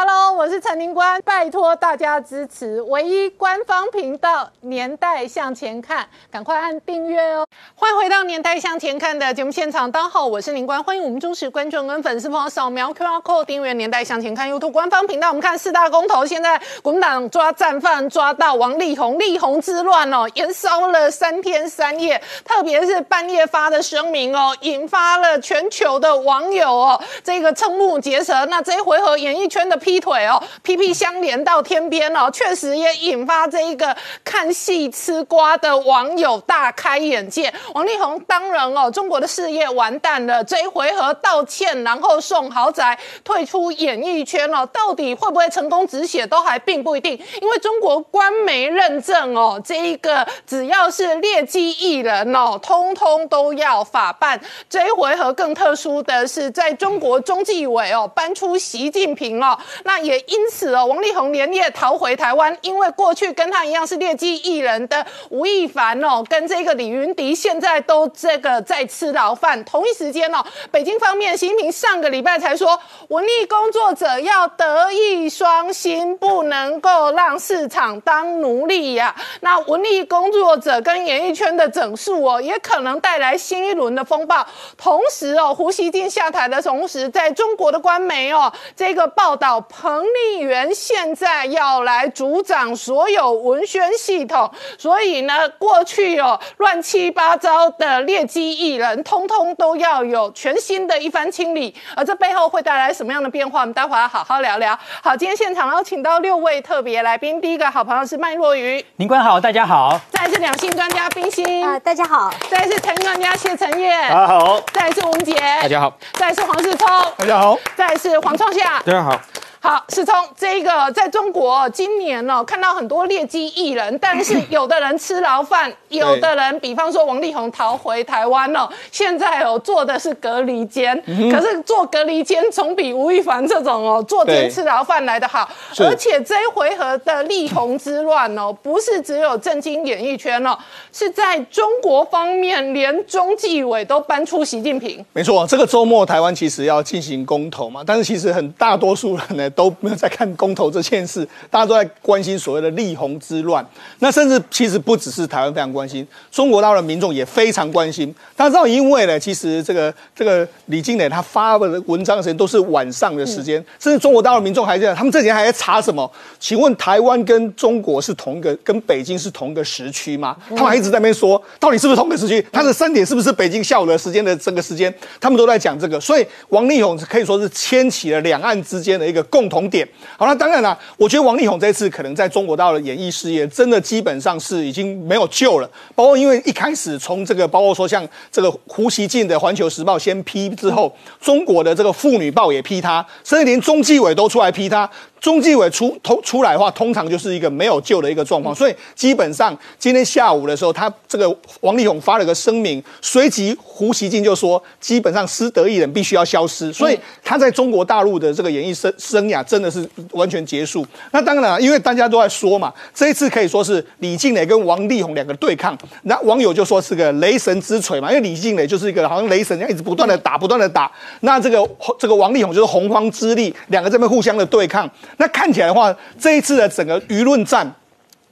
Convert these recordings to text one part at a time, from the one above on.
Hello，我是陈宁官，拜托大家支持唯一官方频道《年代向前看》，赶快按订阅哦！欢迎回到《年代向前看》的节目现场，大家好，我是宁官，欢迎我们忠实观众跟粉丝朋友扫描 QR Code 订阅《年代向前看》YouTube 官方频道。我们看四大公投，现在国民党抓战犯抓到王力宏，力宏之乱哦，延烧了三天三夜，特别是半夜发的声明哦，引发了全球的网友哦，这个瞠目结舌。那这一回合演艺圈的。劈腿哦，屁屁相连到天边哦，确实也引发这一个看戏吃瓜的网友大开眼界。王力宏当然哦，中国的事业完蛋了，这一回合道歉，然后送豪宅，退出演艺圈哦，到底会不会成功止血，都还并不一定。因为中国官媒认证哦，这一个只要是劣迹艺人哦，通通都要法办。这一回合更特殊的是，在中国中纪委哦，搬出习近平哦。那也因此哦，王力宏连夜逃回台湾，因为过去跟他一样是劣迹艺人的吴亦凡哦，跟这个李云迪现在都这个在吃牢饭。同一时间哦，北京方面习近平上个礼拜才说，文艺工作者要德艺双馨，不能够让市场当奴隶呀。那文艺工作者跟演艺圈的整肃哦，也可能带来新一轮的风暴。同时哦，胡锡进下台的同时，在中国的官媒哦，这个报道。彭丽媛现在要来主掌所有文宣系统，所以呢，过去哦乱七八糟的劣迹艺人，通通都要有全新的一番清理。而这背后会带来什么样的变化？我们待会要好好聊聊。好，今天现场邀请到六位特别来宾，第一个好朋友是麦若愚，林官好，大家好。再是两性专家冰心，啊，大家好。再是陈专家谢承燕，大家好。再是吴杰，大家好。再是黄世聪，大家好。再是黄创夏，大家好。好，世聪，这个在中国今年呢，看到很多劣迹艺人，但是有的人吃牢饭，有的人，比方说王力宏逃回台湾了，现在哦做的是隔离间，可是做隔离间总比吴亦凡这种哦坐监吃牢饭来的好。而且这一回合的力宏之乱哦，不是只有震惊演艺圈哦，是在中国方面，连中纪委都搬出习近平。没错，这个周末台湾其实要进行公投嘛，但是其实很大多数人呢。都没有在看公投这件事，大家都在关心所谓的立红之乱。那甚至其实不只是台湾非常关心，中国大陆的民众也非常关心。大家知道，因为呢，其实这个这个李金磊他发的文章的时间都是晚上的时间，甚至中国大陆民众还在，他们这几天还在查什么？请问台湾跟中国是同一个，跟北京是同一个时区吗？他们还一直在那边说，到底是不是同一个时区？他的三点是不是北京下午的时间的这个时间？他们都在讲这个。所以王力宏可以说是牵起了两岸之间的一个共。共同点，好了，当然了，我觉得王力宏这次可能在中国大陆的演艺事业，真的基本上是已经没有救了。包括因为一开始从这个，包括说像这个胡锡进的《环球时报》先批之后，中国的这个《妇女报》也批他，甚至连中纪委都出来批他。中纪委出通出来的话，通常就是一个没有救的一个状况。所以基本上今天下午的时候，他这个王力宏发了个声明，随即胡锡进就说，基本上失德艺人必须要消失。所以他在中国大陆的这个演艺生生涯真的是完全结束。那当然了，因为大家都在说嘛，这一次可以说是李静蕾跟王力宏两个对抗。那网友就说是个雷神之锤嘛，因为李静蕾就是一个好像雷神一样，一直不断的打，不断的打。那这个这个王力宏就是洪荒之力，两个这边互相的对抗。那看起来的话，这一次的整个舆论战，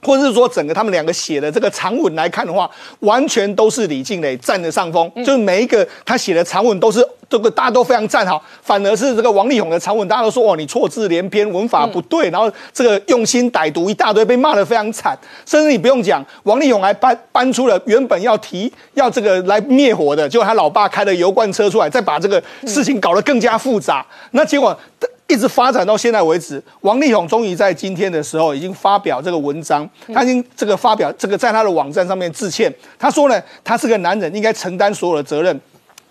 或者是说整个他们两个写的这个长文来看的话，完全都是李静蕾占的上风。就是每一个他写的长文都是这个大家都非常赞好，反而是这个王力宏的长文，大家都说哦你错字连篇，文法不对，然后这个用心歹毒一大堆，被骂得非常惨。甚至你不用讲，王力宏还搬搬出了原本要提要这个来灭火的，结果他老爸开了油罐车出来，再把这个事情搞得更加复杂。那结果。一直发展到现在为止，王力宏终于在今天的时候已经发表这个文章，他已经这个发表这个在他的网站上面致歉，他说呢，他是个男人，应该承担所有的责任。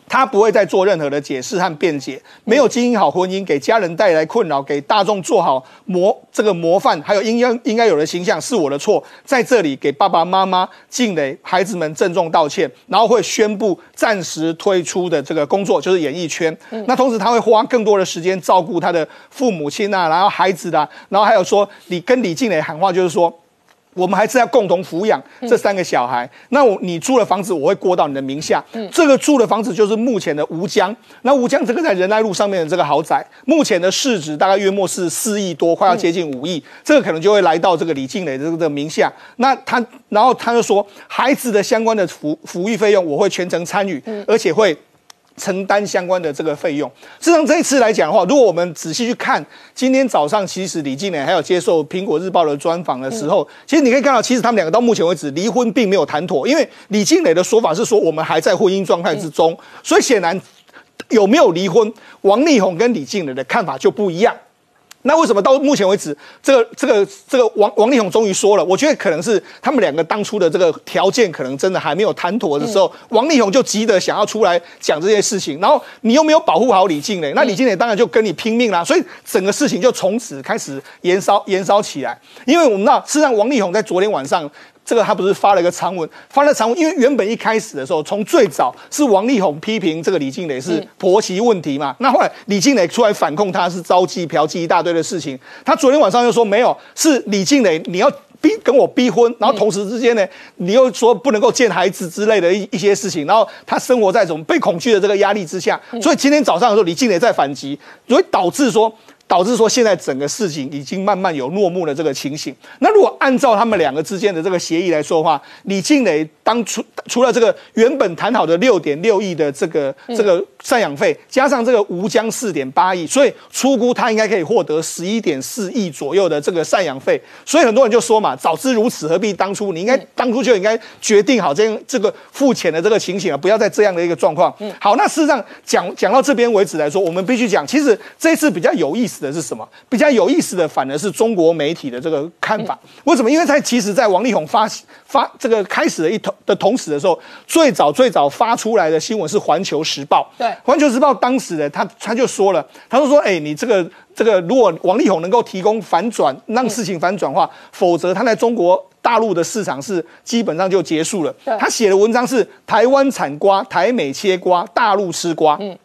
他不会再做任何的解释和辩解，没有经营好婚姻，给家人带来困扰，给大众做好模这个模范，还有应该应该有的形象，是我的错。在这里给爸爸妈妈、静蕾孩子们郑重道歉，然后会宣布暂时退出的这个工作就是演艺圈。那同时他会花更多的时间照顾他的父母亲啊，然后孩子啊，然后还有说你跟李静蕾喊话，就是说。我们还是要共同抚养这三个小孩。那我你租的房子我会过到你的名下。这个住的房子就是目前的吴江。那吴江这个在仁爱路上面的这个豪宅，目前的市值大概约莫是四亿多，快要接近五亿。这个可能就会来到这个李静蕾这个的名下。那他，然后他就说，孩子的相关的抚抚育费用我会全程参与，而且会。承担相关的这个费用。实际上这一次来讲的话，如果我们仔细去看，今天早上其实李静蕾还有接受苹果日报的专访的时候，其实你可以看到，其实他们两个到目前为止离婚并没有谈妥，因为李静蕾的说法是说我们还在婚姻状态之中，所以显然有没有离婚，王力宏跟李静蕾的看法就不一样。那为什么到目前为止，这个这个这个王王力宏终于说了？我觉得可能是他们两个当初的这个条件可能真的还没有谈妥的时候，王力宏就急得想要出来讲这些事情。然后你又没有保护好李静蕾，那李静蕾当然就跟你拼命啦。所以整个事情就从此开始延烧延烧起来。因为我们知道，事实上王力宏在昨天晚上。这个他不是发了一个长文，发了长文，因为原本一开始的时候，从最早是王力宏批评这个李静蕾是婆媳问题嘛，那后来李静蕾出来反控他是招妓嫖妓一大堆的事情，他昨天晚上又说没有，是李静蕾你要逼跟我逼婚，然后同时之间呢，你又说不能够见孩子之类的一一些事情，然后他生活在这种被恐惧的这个压力之下，所以今天早上的时候李静蕾在反击，所以导致说。导致说现在整个事情已经慢慢有落幕的这个情形。那如果按照他们两个之间的这个协议来说的话，李庆磊当初除了这个原本谈好的六点六亿的这个这个赡养费，加上这个吴江四点八亿，所以出估他应该可以获得十一点四亿左右的这个赡养费。所以很多人就说嘛，早知如此，何必当初？你应该当初就应该决定好这样这个付钱的这个情形啊，不要再这样的一个状况。好，那事实上讲讲到这边为止来说，我们必须讲，其实这次比较有意思。的是什么？比较有意思的，反而是中国媒体的这个看法。为什么？因为在其实，在王力宏发发这个开始的一同的同时的时候，最早最早发出来的新闻是《环球时报》。对，《环球时报》当时的他他就说了，他说说，哎，你这个这个，如果王力宏能够提供反转，让事情反转化，否则他在中国大陆的市场是基本上就结束了。他写的文章是台湾产瓜，台美切瓜，大陆吃瓜。嗯。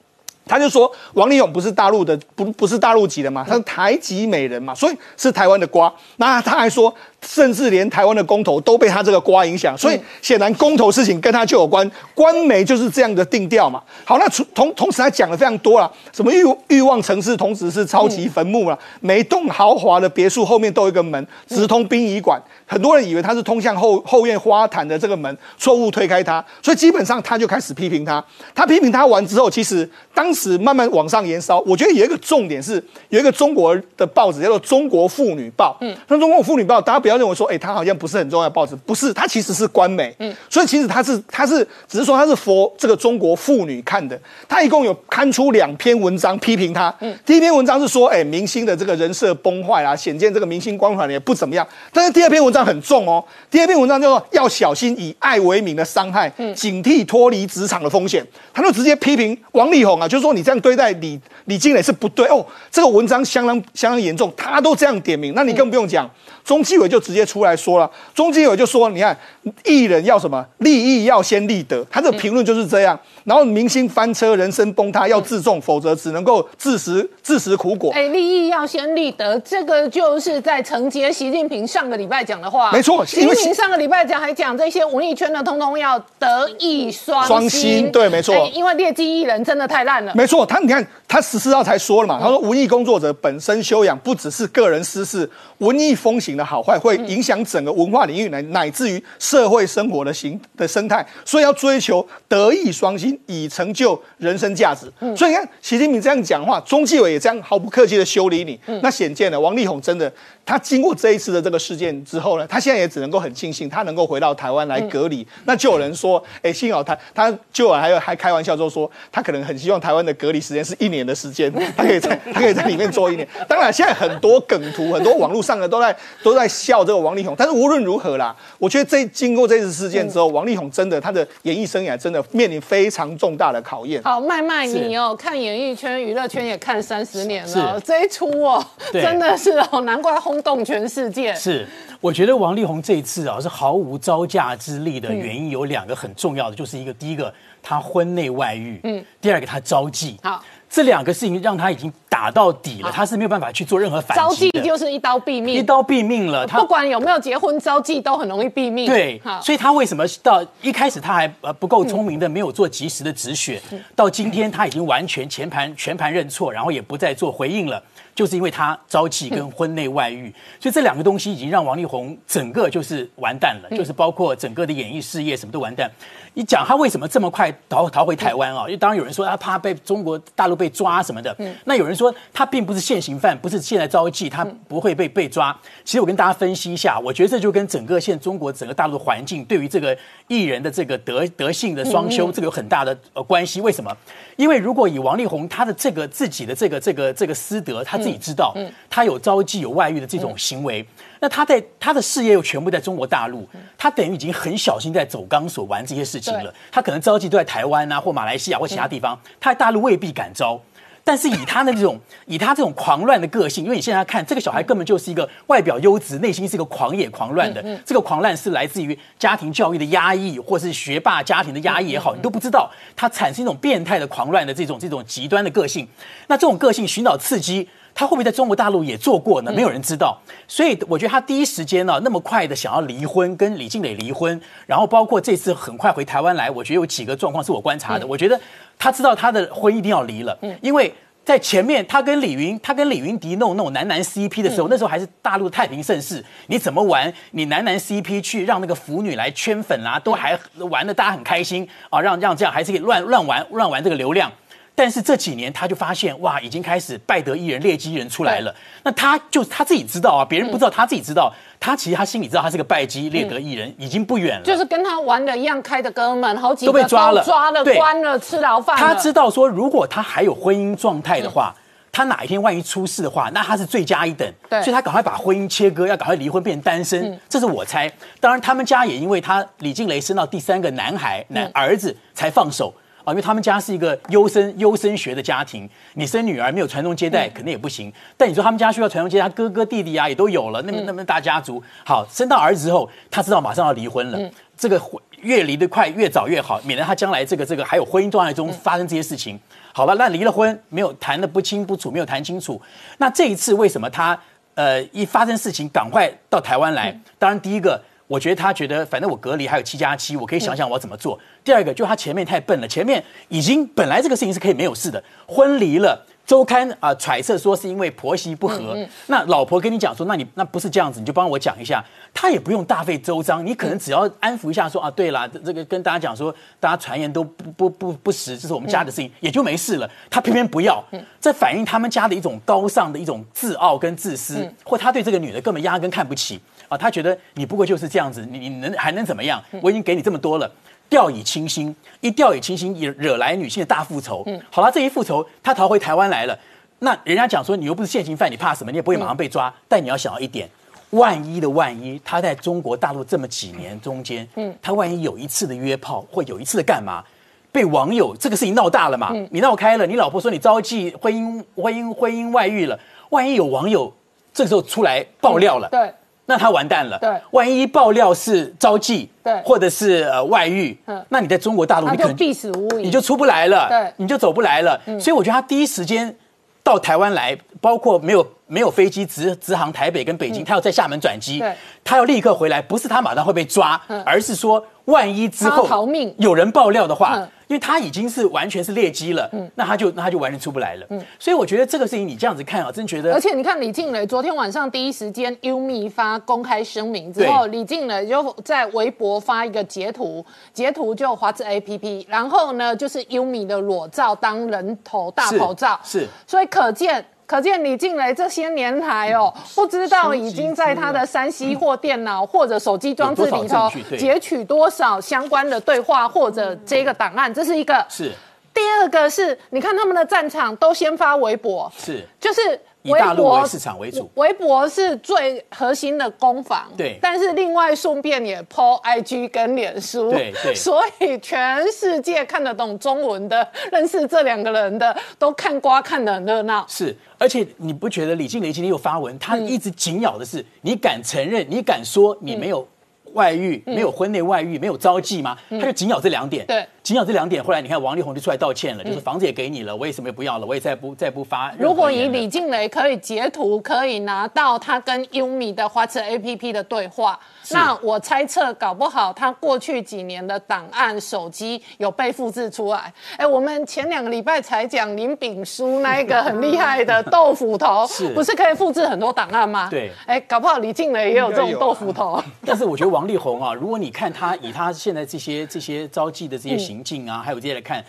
他就说王力宏不是大陆的，不不是大陆籍的嘛，他是台籍美人嘛，所以是台湾的瓜。那他还说。甚至连台湾的公投都被他这个瓜影响，所以显然公投事情跟他就有关。官媒就是这样的定调嘛。好，那同同时他讲的非常多了，什么欲欲望城市，同时是超级坟墓了。每栋豪华的别墅后面都有一个门，直通殡仪馆。很多人以为他是通向后后院花坛的这个门，错误推开它。所以基本上他就开始批评他。他批评他完之后，其实当时慢慢往上延烧。我觉得有一个重点是，有一个中国的报纸叫做《中国妇女报》。嗯，那《中国妇女报》大家不要。不要认为说，哎，他好像不是很重要的报纸，不是，他其实是官媒，嗯，所以其实他是，他是，只是说他是佛这个中国妇女看的，他一共有刊出两篇文章批评他，嗯，第一篇文章是说，哎，明星的这个人设崩坏啊，显见这个明星光环也不怎么样，但是第二篇文章很重哦，第二篇文章叫做要小心以爱为名的伤害，嗯，警惕脱离职场的风险，他就直接批评王力宏啊，就是说你这样对待李李金磊是不对。哦，这个文章相当相当严重，他都这样点名，那你更不用讲。中纪委就直接出来说了，中纪委就说：“你看，艺人要什么？利益要先立德。”他这评论就是这样。然后明星翻车，人生崩塌，要自重，否则只能够自食自食苦果。哎，利益要先立德，这个就是在承接习近平上个礼拜讲的话。没错，习近平上个礼拜讲还讲这些文艺圈的，通通要德艺双双馨。对，没错。因为劣迹艺人真的太烂了。没错，他你看，他十四号才说了嘛，他说文艺工作者本身修养不只是个人私事，文艺风行的好坏会影响整个文化领域乃乃至于社会生活的形的生态，所以要追求德艺双馨。以成就人生价值，所以你看习近平这样讲话，中纪委也这样毫不客气的修理你，那显见了王力宏真的。他经过这一次的这个事件之后呢，他现在也只能够很庆幸，他能够回到台湾来隔离。那就有人说，哎，幸好他，他就还有还开玩笑就说，他可能很希望台湾的隔离时间是一年的时间，他可以在他可以在里面做一年。当然，现在很多梗图，很多网络上的都在都在笑这个王力宏。但是无论如何啦，我觉得这经过这次事件之后，王力宏真的他的演艺生涯真的面临非常重大的考验。好，麦麦你哦，看演艺圈、娱乐圈也看三十年了，这一出哦，真的是哦，难怪。轰动全世界是，我觉得王力宏这一次啊是毫无招架之力的原因有两个很重要的，就是一个第一个他婚内外遇，嗯，第二个他招妓。好，这两个事情让他已经打到底了，他是没有办法去做任何反招击招，妓就是一刀毙命，一刀毙命了。他不管有没有结婚，招妓都很容易毙命。对，所以他为什么到一开始他还呃不够聪明的，没有做及时的止血，到今天他已经完全全盘全盘认错，然后也不再做回应了。就是因为他招妓跟婚内外遇，所以这两个东西已经让王力宏整个就是完蛋了，就是包括整个的演艺事业什么都完蛋。你讲他为什么这么快逃逃回台湾啊？因为当然有人说他怕被中国大陆被抓什么的，那有人说他并不是现行犯，不是现在招妓，他不会被被抓。其实我跟大家分析一下，我觉得这就跟整个现中国整个大陆的环境对于这个艺人的这个德德性的双修，这个有很大的呃关系。为什么？因为如果以王力宏他的这个自己的这个这个这个私德，他自己知道，他有招妓有外遇的这种行为。那他在他的事业又全部在中国大陆，他等于已经很小心在走钢索玩这些事情了。他可能招妓都在台湾啊，或马来西亚或其他地方，他在大陆未必敢招。但是以他的这种，以他这种狂乱的个性，因为你现在看这个小孩根本就是一个外表优质，内心是一个狂野狂乱的。这个狂乱是来自于家庭教育的压抑，或是学霸家庭的压抑也好，你都不知道他产生一种变态的狂乱的这种这种极端的个性。那这种个性寻找刺激。他会不会在中国大陆也做过呢？没有人知道，所以我觉得他第一时间呢那么快的想要离婚，跟李静蕾离婚，然后包括这次很快回台湾来，我觉得有几个状况是我观察的。我觉得他知道他的婚一定要离了，因为在前面他跟李云，他跟李云迪弄那种男男 CP 的时候，那时候还是大陆太平盛世，你怎么玩？你男男 CP 去让那个腐女来圈粉啦，都还玩的大家很开心啊，让让这样还是可以乱乱玩乱玩这个流量。但是这几年他就发现哇，已经开始拜德一人劣迹人出来了。那他就他自己知道啊，别人不知道，他自己知道。他其实他心里知道他是个拜基劣得艺人，已经不远了。就是跟他玩的一样开的哥们，好几都被抓了，抓了，关了，吃牢饭。他知道说，如果他还有婚姻状态的话，他哪一天万一出事的话，那他是罪加一等。对，所以他赶快把婚姻切割，要赶快离婚变单身。这是我猜。当然，他们家也因为他李静蕾生到第三个男孩男儿子才放手。啊，因为他们家是一个优生优生学的家庭，你生女儿没有传宗接代，肯定也不行。但你说他们家需要传宗接代，哥哥弟弟啊也都有了，那么那么大家族，好生到儿子之后，他知道马上要离婚了，这个越离得快越早越好，免得他将来这个这个还有婚姻状态中发生这些事情。好了，那离了婚没有谈的不清不楚，没有谈清楚，那这一次为什么他呃一发生事情赶快到台湾来？当然第一个。我觉得他觉得，反正我隔离还有七加七，我可以想想我要怎么做。第二个，就他前面太笨了，前面已经本来这个事情是可以没有事的，婚离了。周刊啊揣测说是因为婆媳不和，那老婆跟你讲说，那你那不是这样子，你就帮我讲一下，他也不用大费周章，你可能只要安抚一下说啊，对了，这个跟大家讲说，大家传言都不不不不实，这是我们家的事情，也就没事了。他偏偏不要，这反映他们家的一种高尚的一种自傲跟自私，或他对这个女的根本压根看不起啊，他觉得你不过就是这样子，你你能还能怎么样？我已经给你这么多了。掉以轻心，一掉以轻心，也惹来女性的大复仇。嗯，好了，这一复仇，他逃回台湾来了。那人家讲说，你又不是现行犯，你怕什么？你也不会马上被抓。但你要想到一点，万一的万一，他在中国大陆这么几年中间，嗯，他万一有一次的约炮，或有一次的干嘛，被网友这个事情闹大了嘛？你闹开了，你老婆说你招妓、婚姻、婚姻、婚姻外遇了，万一有网友这个时候出来爆料了，对。那他完蛋了。对，万一爆料是招妓，对，或者是呃外遇，嗯，那你在中国大陆你可能必死无疑，你就出不来了，对，你就走不来了。所以我觉得他第一时间到台湾来，包括没有没有飞机直直航台北跟北京，他要在厦门转机，对，他要立刻回来，不是他马上会被抓，而是说万一之后逃命。有人爆料的话。因为他已经是完全是劣迹了，嗯，那他就那他就完全出不来了，嗯，所以我觉得这个事情你这样子看啊，真觉得。而且你看李静蕾昨天晚上第一时间 U 密发公开声明之后，李静蕾就在微博发一个截图，截图就华子 A P P，然后呢就是 U 米的裸照当人头大头照，是，所以可见。可见李静蕾这些年来哦，不知道已经在他的山西或电脑或者手机装置里头截取多少相关的对话或者这个档案，这是一个。是。第二个是，你看他们的战场都先发微博，是，就是。以大陆为市场为主，微博是最核心的攻防。对，但是另外顺便也 po IG 跟脸书。对对。所以全世界看得懂中文的、认识这两个人的，都看瓜看得很热闹。是，而且你不觉得李静蕾今天又发文，她一直紧咬的是，你敢承认、你敢说你没有外遇、没有婚内外遇、没有招妓吗？她就紧咬这两点。对。紧咬这两点，后来你看王力宏就出来道歉了，就是房子也给你了，我也什么也不要了，我也再不再不发。如果以李静蕾可以截图，可以拿到他跟优米的花车 APP 的对话，那我猜测搞不好他过去几年的档案手机有被复制出来。哎，我们前两个礼拜才讲林炳书那一个很厉害的豆腐头，是不是可以复制很多档案吗？对哎，搞不好李静蕾也有这种豆腐头。但是我觉得王力宏啊，如果你看他以他现在这些这些招妓的这些行径啊，还有这些来看，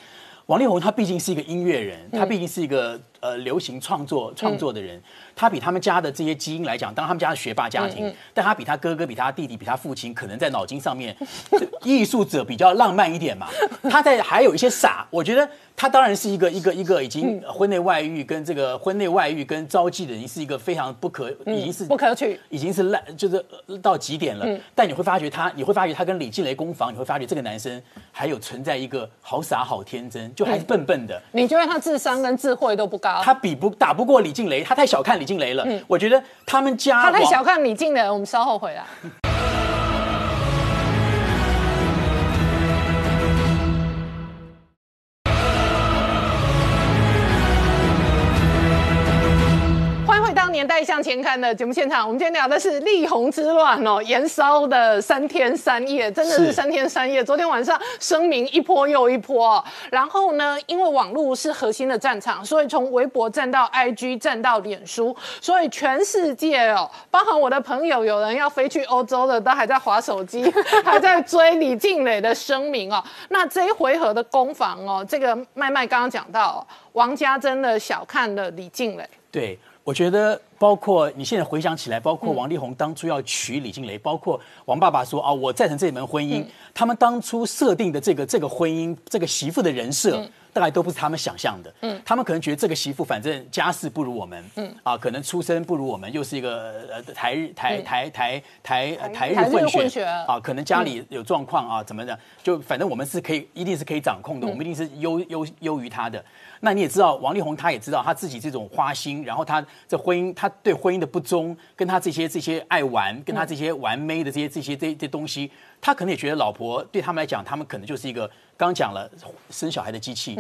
王力宏他毕竟是一个音乐人，他毕竟是一个呃流行创作创作的人，他比他们家的这些基因来讲，当然他们家是学霸家庭，但他比他哥哥、比他弟弟、比他父亲，可能在脑筋上面，这艺术者比较浪漫一点嘛。他在还有一些傻，我觉得他当然是一个一个一个已经婚内外遇跟这个婚内外遇跟招妓的人，是一个非常不可，已经是不可取。已经是烂，就是呃到极点了。但你会发觉他，你会发觉他跟李静蕾攻防，你会发觉这个男生还有存在一个好傻好天真，就还是笨笨的。你觉得他智商跟智慧都不高？他比不打不过李静蕾，他太小看李静蕾了。我觉得他们家他太小看李静蕾，我们稍后回来。年代向前看》的节目现场，我们今天聊的是力宏之乱哦，延烧的三天三夜，真的是是三天三夜。昨天晚上声明一波又一波哦，然后呢，因为网络是核心的战场，所以从微博站到 IG 站到脸书，所以全世界哦，包含我的朋友，有人要飞去欧洲的，都还在划手机，还在追李静蕾的声明哦。那这一回合的攻防哦，这个麦麦刚刚讲到、哦，王家真的小看了李静蕾。对，我觉得包括你现在回想起来，包括王力宏当初要娶李静蕾，包括王爸爸说啊，我赞成这门婚姻，他们当初设定的这个这个婚姻这个媳妇的人设。大概都不是他们想象的，嗯，他们可能觉得这个媳妇反正家世不如我们，嗯。啊，可能出身不如我们，又是一个呃台日台台台台呃台日混血啊，可能家里有状况啊，怎么的，就反正我们是可以，一定是可以掌控的，我们一定是优优优于他的。那你也知道，王力宏他也知道他自己这种花心，然后他这婚姻，他对婚姻的不忠，跟他这些这些爱玩，跟他这些玩妹的这些这些这这东西，他可能也觉得老婆对他们来讲，他们可能就是一个刚刚讲了生小孩的机器。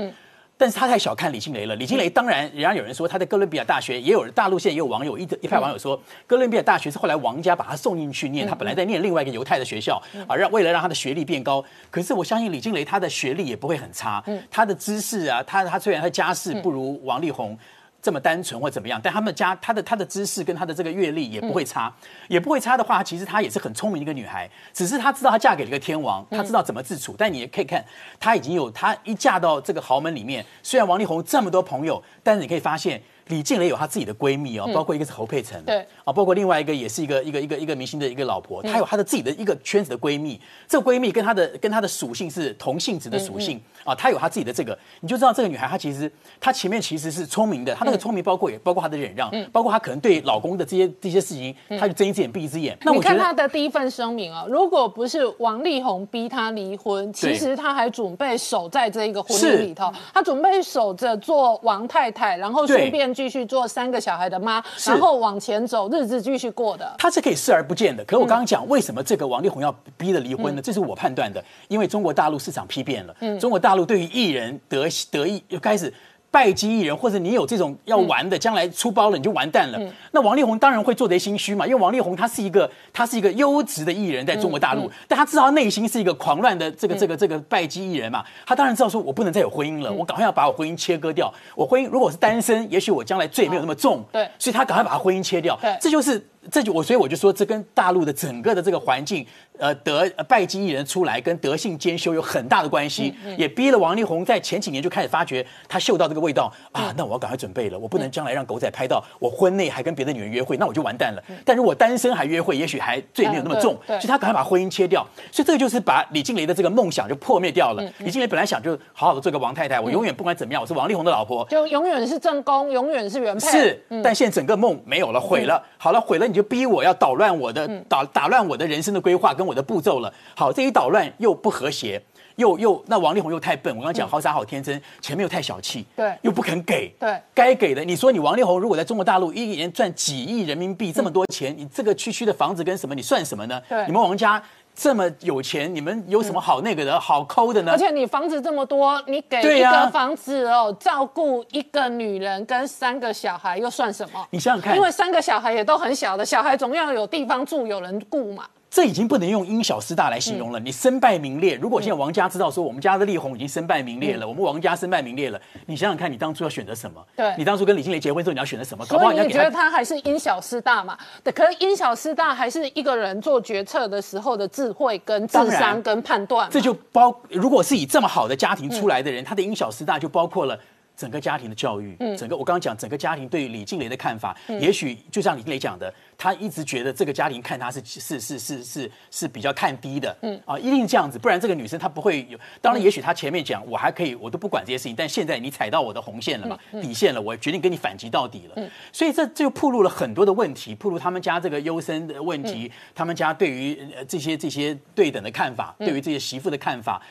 但是他太小看李金雷了。李金雷当然，人家有人说他在哥伦比亚大学，也有大陆现在也有网友一一派网友说，哥伦比亚大学是后来王家把他送进去念，他本来在念另外一个犹太的学校啊，让为了让他的学历变高。可是我相信李金雷他的学历也不会很差，他的知识啊，他他虽然他家世不如王力宏。这么单纯或怎么样，但他们家她的她的知识跟她的这个阅历也不会差，也不会差的话，其实她也是很聪明的一个女孩，只是她知道她嫁给了一个天王，她知道怎么自处。但你也可以看，她已经有她一嫁到这个豪门里面，虽然王力宏这么多朋友，但是你可以发现。李静蕾有她自己的闺蜜哦，包括一个是侯佩岑，对。啊，包括另外一个也是一个一个一个一个明星的一个老婆，她有她的自己的一个圈子的闺蜜，这个闺蜜跟她的跟她的属性是同性质的属性啊，她有她自己的这个，你就知道这个女孩她其实她前面其实是聪明的，她那个聪明包括也包括她的忍让，包括她可能对老公的这些这些事情，她就睁一只眼闭一只眼。那我看我觉得他的第一份声明啊，如果不是王力宏逼她离婚，其实她还准备守在这一个婚姻里头，她准备守着做王太太，然后顺便继续做三个小孩的妈，然后往前走，日子继续过的。他是可以视而不见的。可是我刚刚讲，为什么这个王力宏要逼着离婚呢？这是我判断的，因为中国大陆市场批变了。中国大陆对于艺人得得意又开始。拜金艺人，或者你有这种要玩的，将来出包了你就完蛋了。那王力宏当然会做贼心虚嘛，因为王力宏他是一个他是一个优质的艺人，在中国大陆，但他知道他内心是一个狂乱的这个这个这个拜金艺人嘛，他当然知道说我不能再有婚姻了，我赶快要把我婚姻切割掉。我婚姻如果是单身，也许我将来罪没有那么重，对。所以他赶快把他婚姻切掉。对。这就是这就我所以我就说，这跟大陆的整个的这个环境，呃，德呃拜金艺人出来跟德性兼修有很大的关系，也逼了王力宏在前几年就开始发觉他嗅到这个味道啊，那我要赶快准备了，我不能将来让狗仔拍到我婚内还跟别的女人约会，那我就完蛋了。但如果单身还约会，也许还罪没有那么重，所以他赶快把婚姻切掉。所以这个就是把李静蕾的这个梦想就破灭掉了。李静蕾本来想就好好的做个王太太，我永远不管怎么样，我是王力宏的老婆，就永远是正宫，永远是原配。是，但现在整个梦没有了，毁了。好了，毁了，你就逼我要捣乱我的打打乱我的人生的规划跟我的步骤了。好，这一捣乱又不和谐，又又那王力宏又太笨，我刚刚讲好傻好天真，前面又太小气，对又不肯给，对该给的。你说你王力宏如果在中国大陆一年赚几亿人民币这么多钱，你这个区区的房子跟什么，你算什么呢？对你们王家这么有钱，你们有什么好那个的、好抠的呢而？且你房子这么多，你给一个房子哦，照顾一个女人跟三个小孩又算什么？你想想看因为三个小孩也都很小的，小孩总要有地方住，有人顾嘛。这已经不能用因小失大来形容了。你身败名裂，如果现在王家知道说我们家的力宏已经身败名裂了，我们王家身败名裂了，你想想看，你当初要选择什么？对你当初跟李静蕾结婚之后，你要选择什么？搞不好你觉得他。他还是因小失大嘛？对，可是因小失大还是一个人做决策的时候的智慧、跟智商、跟判断嘛。这就包，如果是以这么好的家庭出来的人，他的因小失大就包括了。整个家庭的教育，嗯整个我刚刚讲整个家庭对于李静蕾的看法，也许就像李静蕾讲的，他一直觉得这个家庭看他是是是是是是比较看低的，嗯啊，一定这样子，不然这个女生她不会有。当然，也许她前面讲我还可以，我都不管这些事情，但现在你踩到我的红线了嘛，底线了，我决定跟你反击到底了。所以这这就暴露了很多的问题，暴露他们家这个优生的问题，他们家对于呃这些这些对等的看法，对于这些媳妇的看法。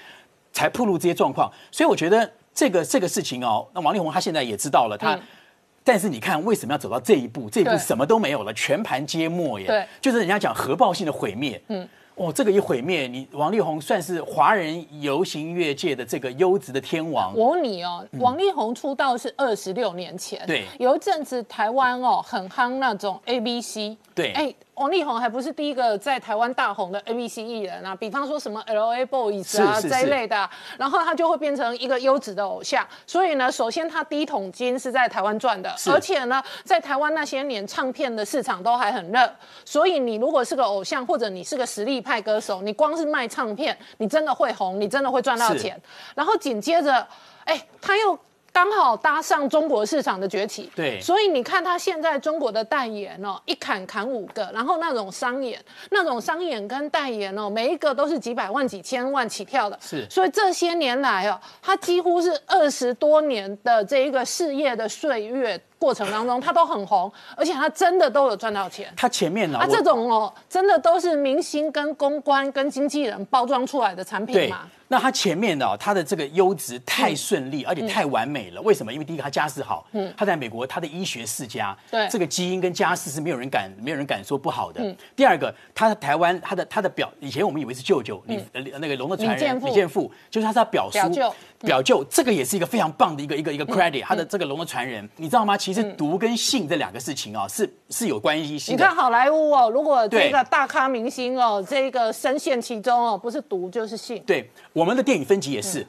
才暴露这些状况。所以我觉得这个这个事情哦，那王力宏他现在也知道了，他。但是你看，为什么要走到这一步？这一步什么都没有了，全盘皆没耶。对就是人家讲核爆性的毁灭。嗯，哦，这个一毁灭，你王力宏算是华人流行音乐界的这个优质的天王。我问你哦，王力宏出道是二十六年前，嗯对有一阵子台湾哦很夯那种 A B C，对哎，王力宏还不是第一个在台湾大红的 A B C 艺人啊，比方说什么 L A Boys 啊这一类的啊，然后他就会变成一个优质的偶像。所以呢，首先他第一桶金是在台湾赚的，而且呢，在台湾那些年唱片的市场都还很热，所以你如果是个偶像或者你是个实力派歌手，你光是卖唱片，你真的会红，你真的会赚到是钱。然后紧接着，哎，他又刚好搭上中国市场的崛起，对。所以你看他现在中国的代言哦，一砍砍五个，然后那种商演，那种商演跟代言哦，每一个都是几百万、几千万起跳的，是。所以这些年来哦，他几乎是二十多年的这一个事业的岁月过程当中，他都很红，而且他真的都有赚到钱。他前面呢、啊，我这种哦，真的都是明星跟公关跟经纪人包装出来的产品对。嘛。，那他前面的、哦、他的这个优质太顺利，而且太完美了。为什么？因为第一个他家世好，他在美国他的医学世家，对。这个基因跟家世是没有人敢没有人敢说不好的。第二个，他在台湾他的他的表，以前我们以为是舅舅，李呃那个龙的传人李建富。李健富，就是他是他表叔表舅。表舅，这个也是一个非常棒的一个一个一个 credit，他的这个龙的传人，你知道吗？其实毒跟性这两个事情啊，是是有关系。你看好莱坞哦，如果这个大咖明星哦，这个深陷其中哦，不是毒就是性。对，我们的电影分级也嗯是。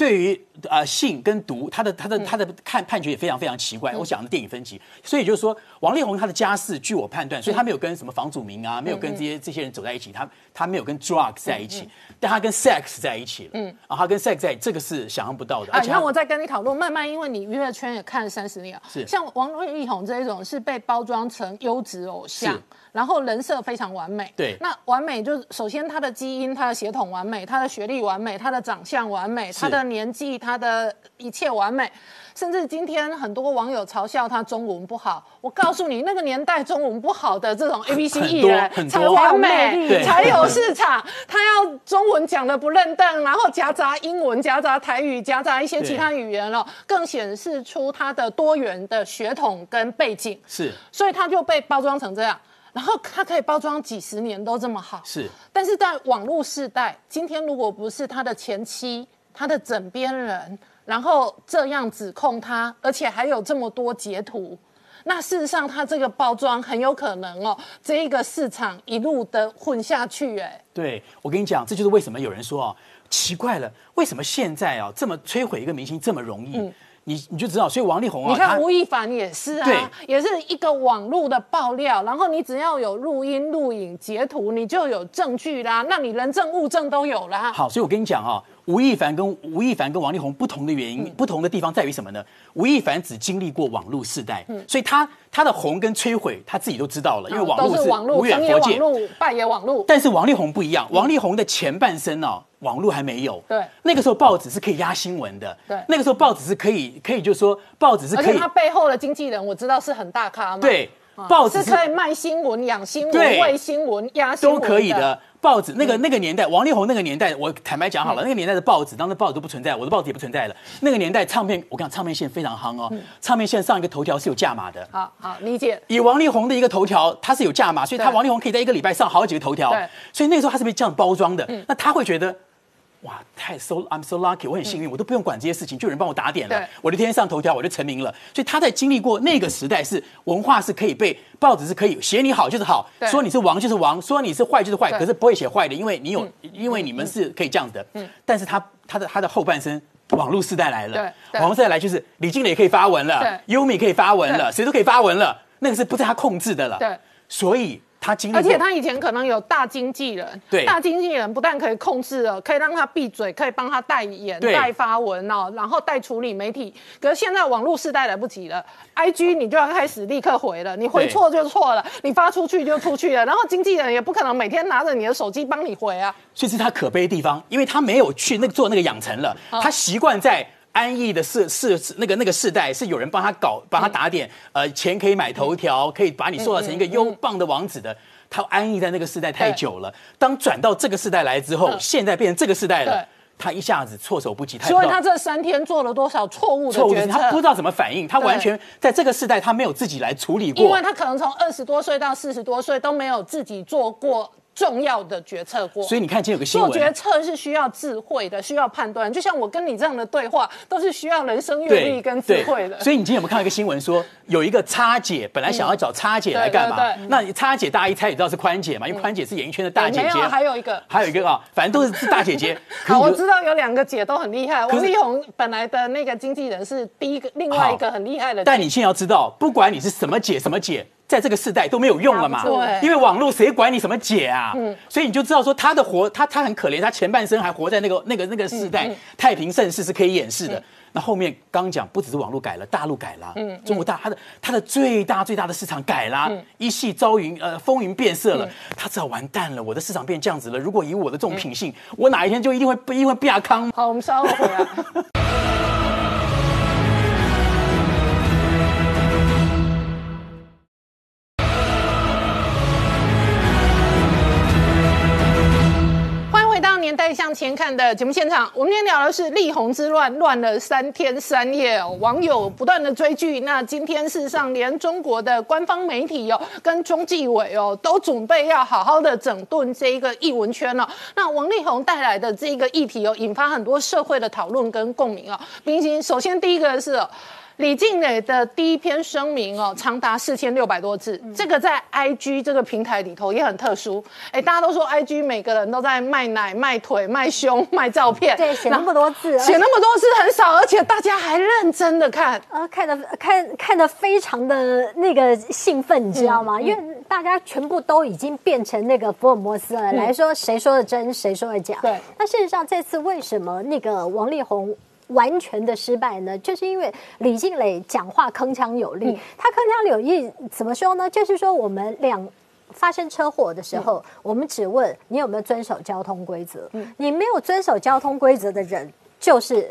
对于呃性跟毒，他的他的他的看判决也非常非常奇嗯怪。我讲的电影分级，所以就是说，王力宏他的家世，据我判断，所以嗯他没有跟什么房祖名啊，没有跟这些这些人走在一起，他他没有跟 drug 在一起，但他跟 sex 在一起了。嗯，啊，他跟 sex 在，这个是想象不到的。啊，那我再跟你讨论，慢慢，因为你娱乐圈也看了三十年了，是像王力宏这一种是被包装成优质偶像是，然后人设非常完美。对那完美就是首先他的基因、他的血统完美，他的学历完美，他的长相完美，他的年纪、他的一切完美。甚至今天很多网友嘲笑他中文不好，我告诉你，那个年代中文不好的这种 A B C 很多艺人才完美，才有市场。他要中文讲的不认凳，然后夹杂英文、夹杂台语、夹杂一些其他语言了，更显示出他的多元的血统跟背景。是所以他就被包装成这样。然后它可以包装几十年都这么好，是。但是在网络时代，今天如果不是他的前妻、他的枕边人，然后这样指控他，而且还有这么多截图，那事实上他这个包装很有可能哦，这一个市场一路的混下去，哎，对，我跟你讲，这就是为什么有人说哦，奇怪了，为什么现在啊这么摧毁一个明星这么容易？你你就知道，所以王力宏啊，嗯你看吴亦凡也是啊，也是一个网络的爆料，然后你只要有录音、录影、截图，你就有证据啦，那你人证物证都有啦。好，所以我跟你讲啊，吴亦凡跟吴亦凡跟王力宏不同的原因，嗯不同的地方在于什么呢？吴亦凡只经历过网络时代，所以他他的红跟摧毁他自己都知道了，因为网络是无远佛界。网络，败也网络。但是王力宏不一样，王力宏的前半生哦、网络还没有。对那个时候报纸是可以压新闻的。对那个时候报纸是可以可以，就是说报纸是可以而且他背后的经纪人我知道是很大咖嘛。对。报纸是可以卖新闻、养新闻、对喂新闻、压新闻都可以的。报纸那个那个年代，王力宏那个年代，我坦白讲好了，那个年代的报纸，当时报纸都不存在，我的报纸也不存在了。那个年代唱片，我讲，唱片线非常夯哦，唱片线上一个头条是有价码的。好好理解。以王力宏的一个头条，它是有价码，所以他王力宏可以在一个礼拜上好几个头条对，所以那个时候他是被这样包装的。那他会觉得。哇，太 so I'm so lucky，我很幸运，我都不用管这些事情，就有人帮我打点了对，我就天天上头条，我就成名了。所以他在经历过那个时代，是文化是可以被报纸是可以写你好就是好，说你是王就是王，说你是坏就是坏，可是不会写坏的，因为你有，因为你们是可以这样子的。但是他他的他的后半生。网络时代来了，网络时代来就是李静蕾可以发文了，优米可以发文了，谁都可以发文了，那个是不在他控制的了。对，所以他经历，而且他以前可能有大经纪人，对大经纪人不但可以控制了，可以让他闭嘴，可以帮他代言、代发文哦，然后代处理媒体。可是现在网络时代来不及了，IG 你就要开始立刻回了，你回对错就错了，你发出去就出去了，然后经纪人也不可能每天拿着你的手机帮你回啊。所以是他可悲的地方，因为他没有去那个做那个养成了，他习惯在。安逸的世世那个那个世代是有人帮他搞，帮他打点，呃，钱可以买头条，可以把你塑造成一个优棒的王子的。他安逸在那个世代太久了，当转到这个世代来之后，现在变成这个世代了，他一下子措手不及，所以他这三天做了多少错误的决策？他不知道怎么反应，他完全在这个时代他没有自己来处理过。因为。他可能从二十多岁到四十多岁都没有自己做过重要的决策过。所以你看今天有个新做决，策是需要智慧的，需要判断。就像我跟你这样的对话，都是需要人生阅历跟智慧的。所以你今天有没有看到一个新闻说，有一个叉姐本来想要找叉姐来干嘛？对对对那叉姐大家一猜也知道是宽姐嘛，因为宽姐是演艺圈的大姐姐。没有还有一个还有一个啊，反正都是大姐姐。好，我知道有两个姐都很厉害。是王力宏本来的那个经纪人是第一个，另外一个很厉害的姐。但你现在要知道，不管你是什么姐什么姐，在这个世代都没有用了嘛。对因为网络谁管你什么姐啊？嗯所以你就知道说他的活，他他很可怜，他前半生还活在那个那个那个世代，太平盛世是可以掩饰的。那后面刚讲，不只是网络改了，大陆改了，嗯中国大它的它的最大最大的市场改了，一系朝云呃风云变色了，他知道完蛋了，我的市场变这样子了。如果以我的这种品性，我哪一天就一定会一定会变康。好，我们稍后回来。年代向前看》的节目现场，我们今天聊的是力宏之乱，乱了三天三夜哦，网友不断的追剧。那今天事实上，连中国的官方媒体哦，跟中纪委哦，都准备要好好的整顿这一个艺文圈了、那王力宏带来的这一个议题哦，引发很多社会的讨论跟共鸣哦。并且，首先第一个是、李静蕾的第一篇声明哦，长达四千六百多字，这个在 IG 这个平台里头也很特殊。哎，大家都说 IG 每个人都在卖奶、卖腿、卖胸、卖照片，对，写那么多字，写那么多字很少，而且大家还认真的看。呃，看的看看的非常的那个兴奋，你知道吗？因为大家全部都已经变成那个福尔摩斯了，来说谁说的真，谁说的假。对那事实上这次为什么那个王力宏？完全的失败呢，就是因为李静蕾讲话铿锵有力。他铿锵有力怎么说呢？就是说我们两发生车祸的时候，我们只问你有没有遵守交通规则。你没有遵守交通规则的人，就是。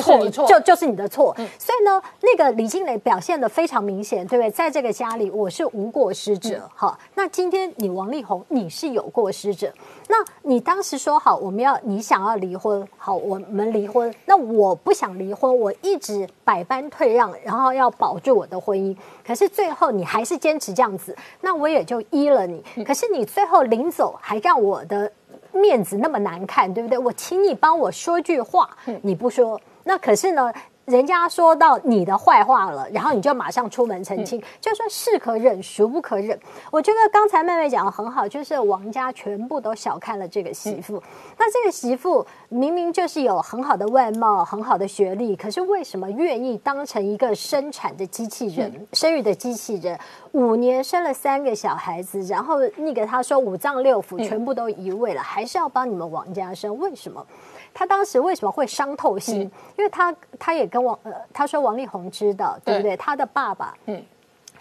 就是你错就就是你的错。所以呢，那个李静蕾表现的非常明显，对不对？在这个家里，我是无过失者。好，那今天你王力宏，你是有过失者。那你当时说好，我们要你想要离婚，好，我们离婚。那我不想离婚，我一直百般退让，然后要保住我的婚姻。可是最后你还是坚持这样子，那我也就依了你。可是你最后临走，还让我的面子那么难看，对不对？我请你帮我说句话，你不说。那可是呢，人家说到你的坏话了，然后你就马上出门澄清，就说是可忍，孰不可忍。我觉得刚才妹妹讲的很好，就是王家全部都小看了这个媳妇。那这个媳妇明明就是有很好的外貌、很好的学历，可是为什么愿意当成一个生产的机器人、生育的机器人？五年生了三个小孩子，然后那个他说五脏六腑全部都移位了，还是要帮你们王家生？为什么？他当时为什么会伤透心？因为他他也跟王呃，他说王力宏知道，对不对？他的爸爸，嗯。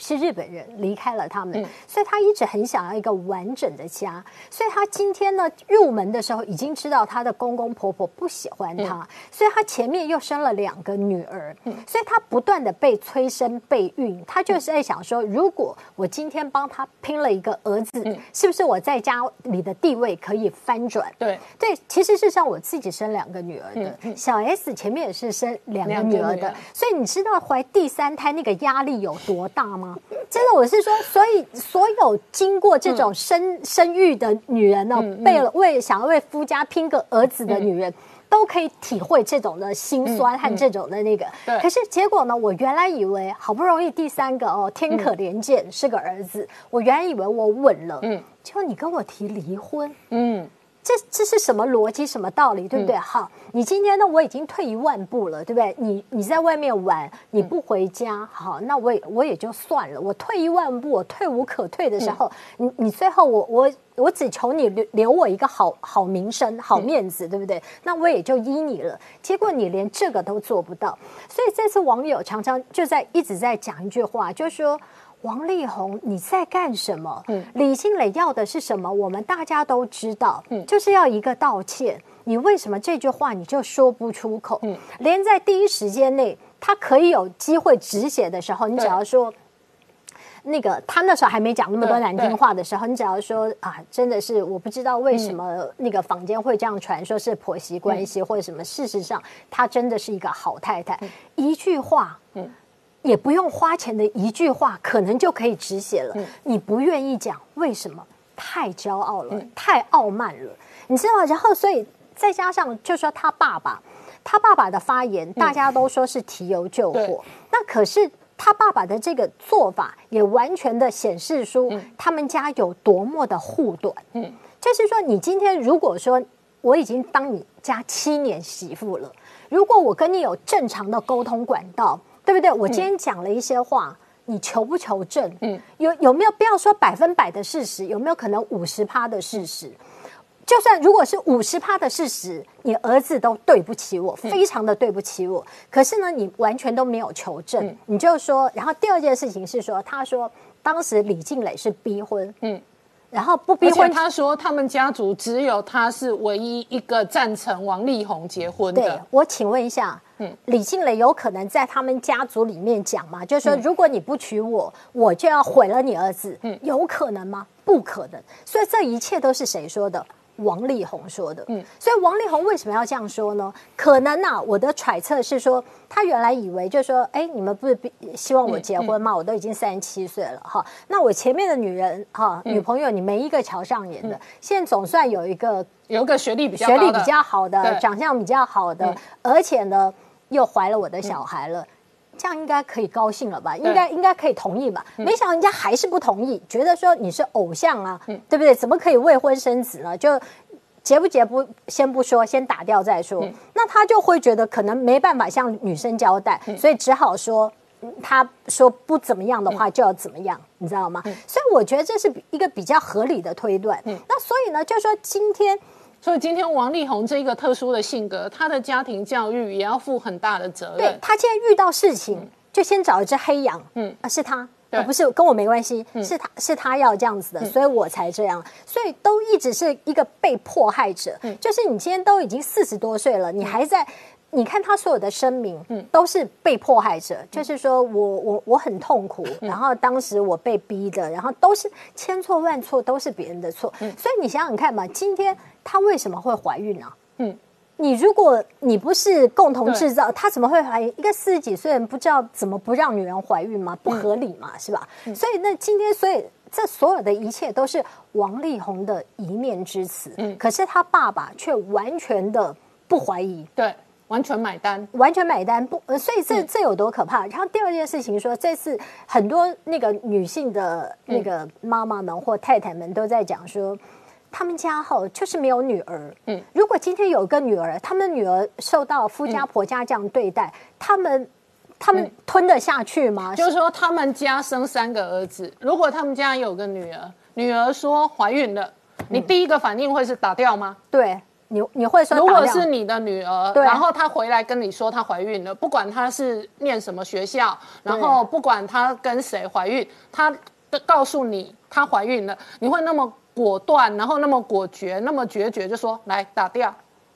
是日本人离开了他们，所以他一直很想要一个完整的家。所以他今天呢入门的时候已经知道他的公公婆婆不喜欢他，所以他前面又生了两个女儿，所以他不断的被催生备孕。他就是在想说，如果我今天帮他拼了一个儿子，是不是我在家里的地位可以翻转？对对，其实是像我自己生两个女儿的，小 S 前面也是生两个女儿的，所以你知道怀第三胎那个压力有多大吗？真的，我是说，所以所有经过这种生生育的女人呢，为了为想要为夫家拼个儿子的女人。都可以体会这种的心酸和这种的那个，可是结果呢？我原来以为好不容易第三个哦，天可怜见是个儿子，我原来以为我稳了，嗯，结果你跟我提离婚，嗯。这这是什么逻辑，什么道理，对不对？好，你今天呢，我已经退一万步了，对不对？你你在外面玩，你不回家，好，那我也我也就算了。我退一万步，我退无可退的时候，你你最后我我我只求你留留我一个好好名声、好面子，对不对？那我也就依你了。结果你连这个都做不到，所以这次网友常常就在一直在讲一句话，就是说。王力宏，你在干什么？李新磊要的是什么？我们大家都知道，就是要一个道歉。你为什么这句话你就说不出口？连在第一时间内，他可以有机会止血的时候，你只要说那个他那时候还没讲那么多难听话的时候，你只要说啊，真的是我不知道为什么那个坊间会这样传说是婆媳关系或者什么。事实上，她真的是一个好太太。一句话，嗯。也不用花钱的一句话，可能就可以止血了。你不愿意讲，为什么？太骄傲了，太傲慢了，你知道？然后，所以再加上，就说他爸爸，他爸爸的发言，大家都说是提油救火。那可是他爸爸的这个做法，也完全的显示出他们家有多么的护短。嗯，就是说，你今天如果说我已经当你家七年媳妇了，如果我跟你有正常的沟通管道。对不对？我今天讲了一些话，你求不求证？嗯，有有没有不要说百分百的事实？有没有可能五十趴的事实？就算如果是五十趴的事实，你儿子都对不起我，非常的对不起我。可是呢，你完全都没有求证，你就说。然后第二件事情是说，他说当时李静蕾是逼婚，嗯。然后不逼婚，他说他们家族只有他是唯一一个赞成王力宏结婚的。对，我请问一下，嗯，李静蕾有可能在他们家族里面讲吗？就是说，如果你不娶我，我就要毁了你儿子。嗯，有可能吗？不可能。所以这一切都是谁说的？王力宏说的，嗯，所以王力宏为什么要这样说呢？可能啊，我的揣测是说，他原来以为就是说，哎，你们不是希望我结婚吗？我都已经三十七岁了，哈，那我前面的女人哈，女朋友你没一个瞧上眼的，现在总算有一个有一个学历比较学历比较好的，长相比较好的，而且呢又怀了我的小孩了。这样应该可以高兴了吧？应该应该可以同意吧？没想到人家还是不同意，觉得说你是偶像啊，对不对？怎么可以未婚生子呢？就结不结不先不说，先打掉再说。那他就会觉得可能没办法向女生交代，所以只好说他说不怎么样的话就要怎么样，你知道吗？所以我觉得这是一个比较合理的推断。那所以呢，就说今天。所以今天王力宏这一个特殊的性格，他的家庭教育也要负很大的责任。对他现在遇到事情，就先找一只黑羊，嗯，啊是他，不是跟我没关系，是他是他要这样子的，所以我才这样。所以都一直是一个被迫害者，就是你今天都已经四十多岁了，你还在。你看他所有的声明，嗯，都是被迫害者，就是说我我我很痛苦，然后当时我被逼的，然后都是千错万错都是别人的错，所以你想想看嘛，今天她为什么会怀孕呢？嗯，你如果你不是共同制造，她怎么会怀孕？一个四十几岁人不知道怎么不让女人怀孕吗？不合理嘛，是吧？所以那今天，所以这所有的一切都是王力宏的一面之词，嗯，可是他爸爸却完全的不怀疑，对。完全买单，完全买单不，所以这这有多可怕？然后第二件事情说，这次很多那个女性的那个妈妈们或太太们都在讲说，他们家后就是没有女儿。嗯，如果今天有个女儿，他们女儿受到夫家婆家这样对待，他们他们吞得下去吗？就是说，他们家生三个儿子，如果他们家有个女儿，女儿说怀孕了，你第一个反应会是打掉吗？对。你你会说如果是你的女儿，然后她回来跟你说她怀孕了，不管她是念什么学校，然后不管她跟谁怀孕，她告诉你她怀孕了，你会那么果断，然后那么果决，那么决绝，就说来打掉。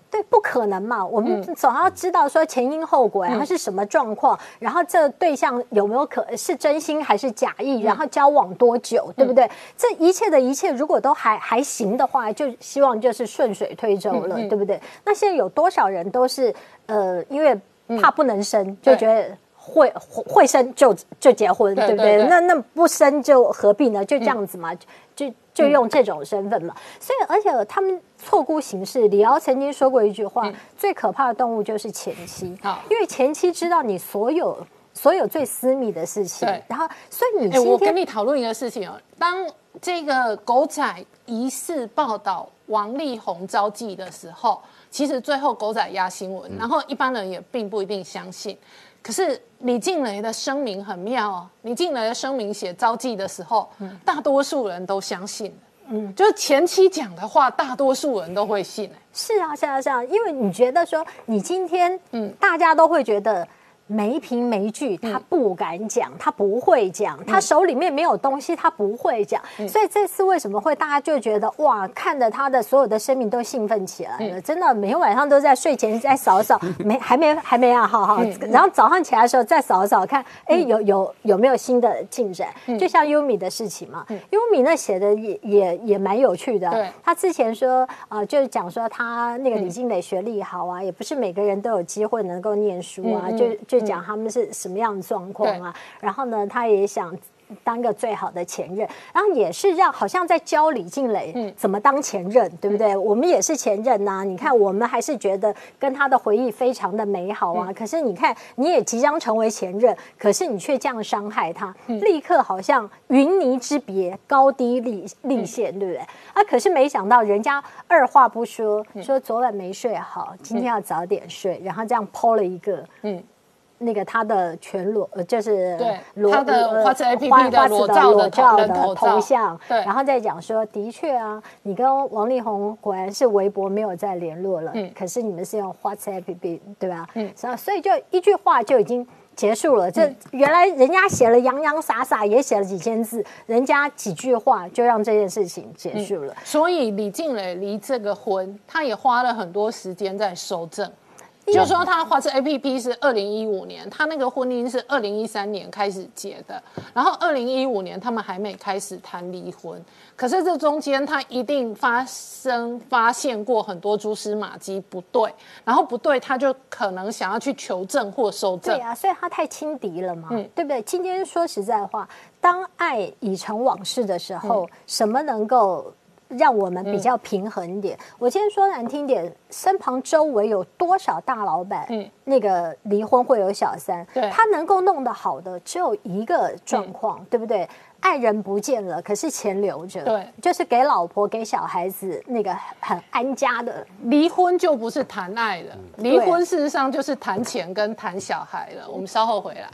对，不可能嘛！我嗯们总要知道说前因后果呀，它是什么状况，然后这对象有没有可是真心还是假意，然后交往多久，对不对？这一切的一切，如果都还还行的话，就希望就是顺水推舟了，对不对？那现在有多少人都是呃，因为怕不能生，就觉得。会会会生就就结婚，对不对？对对对那那不生就何必呢？就这样子嘛，就就用这种身份嘛。所以，而且他们错估形势。李敖曾经说过一句话：最可怕的动物就是前妻好，因为前妻知道你所有所有最私密的事情对，然后所以你哎，我跟今天你讨论一个事情哦，当这个狗仔疑似报道王力宏招妓的时候，其实最后狗仔压新闻，然后一般人也并不一定相信。可是李静蕾的声明很妙哦，李静蕾的声明写招妓的时候，大多数人都相信。嗯，就是前期讲的话，大多数人都会信。哎是啊，是啊，是啊，因为你觉得说你今天，嗯，大家都会觉得。没凭没据，他不敢讲，他不会讲，他手里面没有东西，他不会讲。所以这次为什么会大家就觉得哇，看着他的所有的生命都兴奋起来了，真的每天晚上都在睡前再扫扫，没还没还没啊，好好，然后早上起来的时候再扫扫看，哎，有有有没有新的进展？就像优米的事情嘛，优米那写的也也也蛮有趣的。他之前说，啊，就是讲说他那个李静蕾学历好啊，也不是每个人都有机会能够念书啊，就就讲他们是什么样的状况啊。然后呢，他也想。当个最好的前任，然后也是让好像在教李静蕾怎么当前任，对不对？我们也是前任呐、你看我们还是觉得跟他的回忆非常的美好啊。可是你看，你也即将成为前任，可是你却这样伤害他，立刻好像云泥之别，高低立立现，对不对？啊，可是没想到人家二话不说，说昨晚没睡好，今天要早点睡，然后这样抛了一个，嗯。那个他的全裸，呃，就是对他的呃花痴 APP 花花痴的裸照的头像，对然后再讲说，的确啊，你跟王力宏果然是微博没有再联络了，嗯可是你们是用 WhatsApp APP 对吧？嗯，所以就一句话就已经。结束了，这原来人家写了洋洋洒洒，也写了几千字，人家几句话就让这件事情结束了。所以李静蕾离这个婚，她也花了很多时间在收证。就说他花痴 A P P 是二零一五年，他那个婚姻是二零一三年开始结的，然后二零一五年他们还没开始谈离婚，可是这中间他一定发生发现过很多蛛丝马迹不对，然后不对他就可能想要去求证或收证对。啊，所以他太轻敌了嘛，对不对？今天说实在话，当爱已成往事的时候，什么能够让我们比较平衡一点？我今天说难听点，身旁周围有多少大老板，嗯那个离婚会有小三，对他能够弄得好的只有一个状况，对不对？爱人不见了，可是钱留着，对，就是给老婆给小孩子那个很安家的，离婚就不是谈爱了，离婚事实上就是谈钱跟谈小孩了。我们稍后回来。